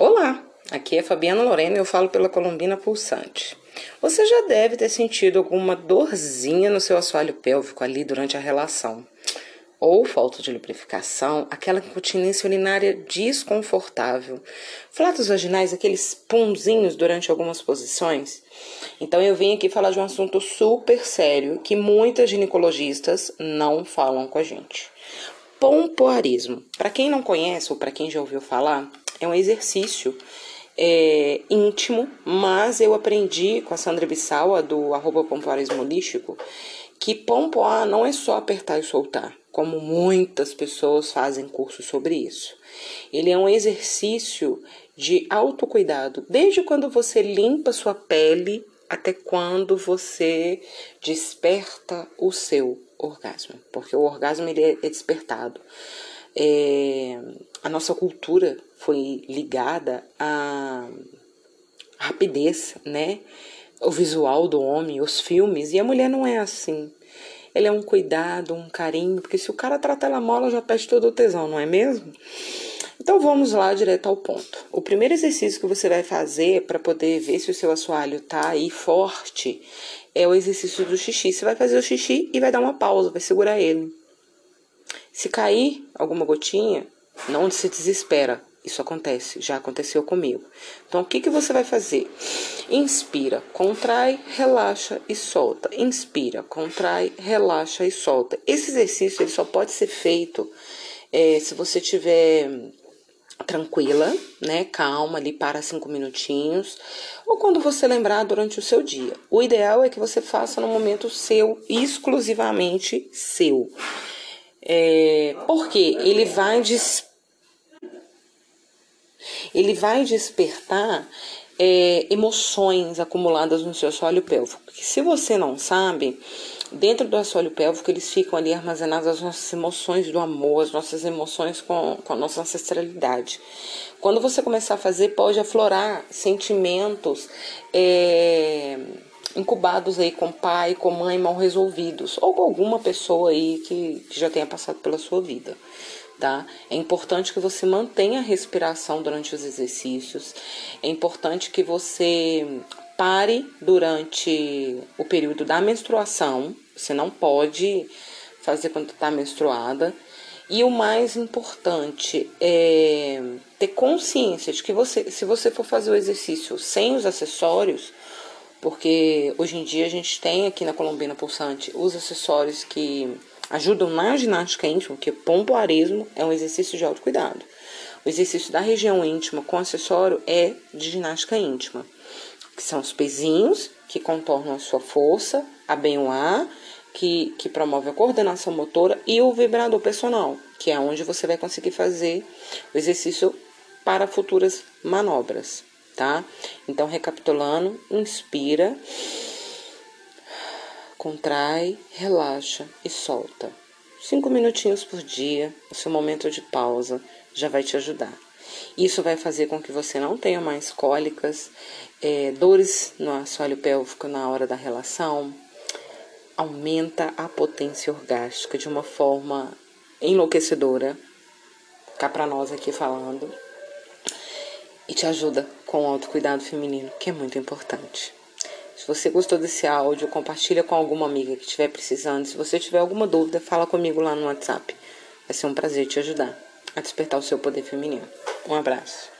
Olá, aqui é Fabiana Lorena e eu falo pela Colombina Pulsante. Você já deve ter sentido alguma dorzinha no seu assoalho pélvico ali durante a relação. Ou falta de lubrificação, aquela incontinência urinária desconfortável, flatos vaginais, aqueles punzinhos durante algumas posições. Então eu vim aqui falar de um assunto super sério que muitas ginecologistas não falam com a gente. Pompoarismo. Para quem não conhece ou para quem já ouviu falar, é um exercício é, íntimo, mas eu aprendi com a Sandra Bissaua, do arroba pompoarismo holístico, que pompoar não é só apertar e soltar, como muitas pessoas fazem curso sobre isso. Ele é um exercício de autocuidado, desde quando você limpa sua pele até quando você desperta o seu orgasmo, porque o orgasmo ele é, despertado. É, a nossa cultura foi ligada à rapidez, né? O visual do homem, os filmes, e a mulher não é assim. Ele é um cuidado, um carinho, porque se o cara trata ela mal, ela já perde todo o tesão, não é mesmo? Então vamos lá direto ao ponto. O primeiro exercício que você vai fazer para poder ver se o seu assoalho tá aí forte é o exercício do xixi. Você vai fazer o xixi e vai dar uma pausa, vai segurar ele. Se cair alguma gotinha, não se desespera. Isso acontece, já aconteceu comigo. Então, o que, que você vai fazer? Inspira, contrai, relaxa e solta. Inspira, contrai, relaxa e solta. Esse exercício ele só pode ser feito é, se você tiver tranquila, né? Calma, ali para cinco minutinhos, ou quando você lembrar durante o seu dia. O ideal é que você faça no momento seu, exclusivamente seu. É, porque ele vai des... ele vai despertar é, emoções acumuladas no seu assoalho pélvico. Que se você não sabe, Dentro do assoalho pélvico, eles ficam ali armazenadas as nossas emoções do amor, as nossas emoções com, com a nossa ancestralidade. Quando você começar a fazer, pode aflorar sentimentos é, incubados aí com pai, com mãe mal resolvidos, ou com alguma pessoa aí que, que já tenha passado pela sua vida. Tá? É importante que você mantenha a respiração durante os exercícios. É importante que você Pare durante o período da menstruação. Você não pode fazer quando está menstruada. E o mais importante é ter consciência de que você, se você for fazer o exercício sem os acessórios, porque hoje em dia a gente tem aqui na Colombina Pulsante os acessórios que ajudam na ginástica íntima, porque pompoarismo é um exercício de autocuidado. O exercício da região íntima com acessório é de ginástica íntima que são os pezinhos, que contornam a sua força, a bem-o-ar, que, que promove a coordenação motora, e o vibrador personal, que é onde você vai conseguir fazer o exercício para futuras manobras, tá? Então, recapitulando, inspira, contrai, relaxa e solta. Cinco minutinhos por dia, o seu momento de pausa já vai te ajudar. Isso vai fazer com que você não tenha mais cólicas, é, dores no assoalho pélvico na hora da relação. Aumenta a potência orgástica de uma forma enlouquecedora, cá pra nós aqui falando, e te ajuda com o autocuidado feminino, que é muito importante. Se você gostou desse áudio, compartilha com alguma amiga que estiver precisando. Se você tiver alguma dúvida, fala comigo lá no WhatsApp. Vai ser um prazer te ajudar a despertar o seu poder feminino. Um abraço.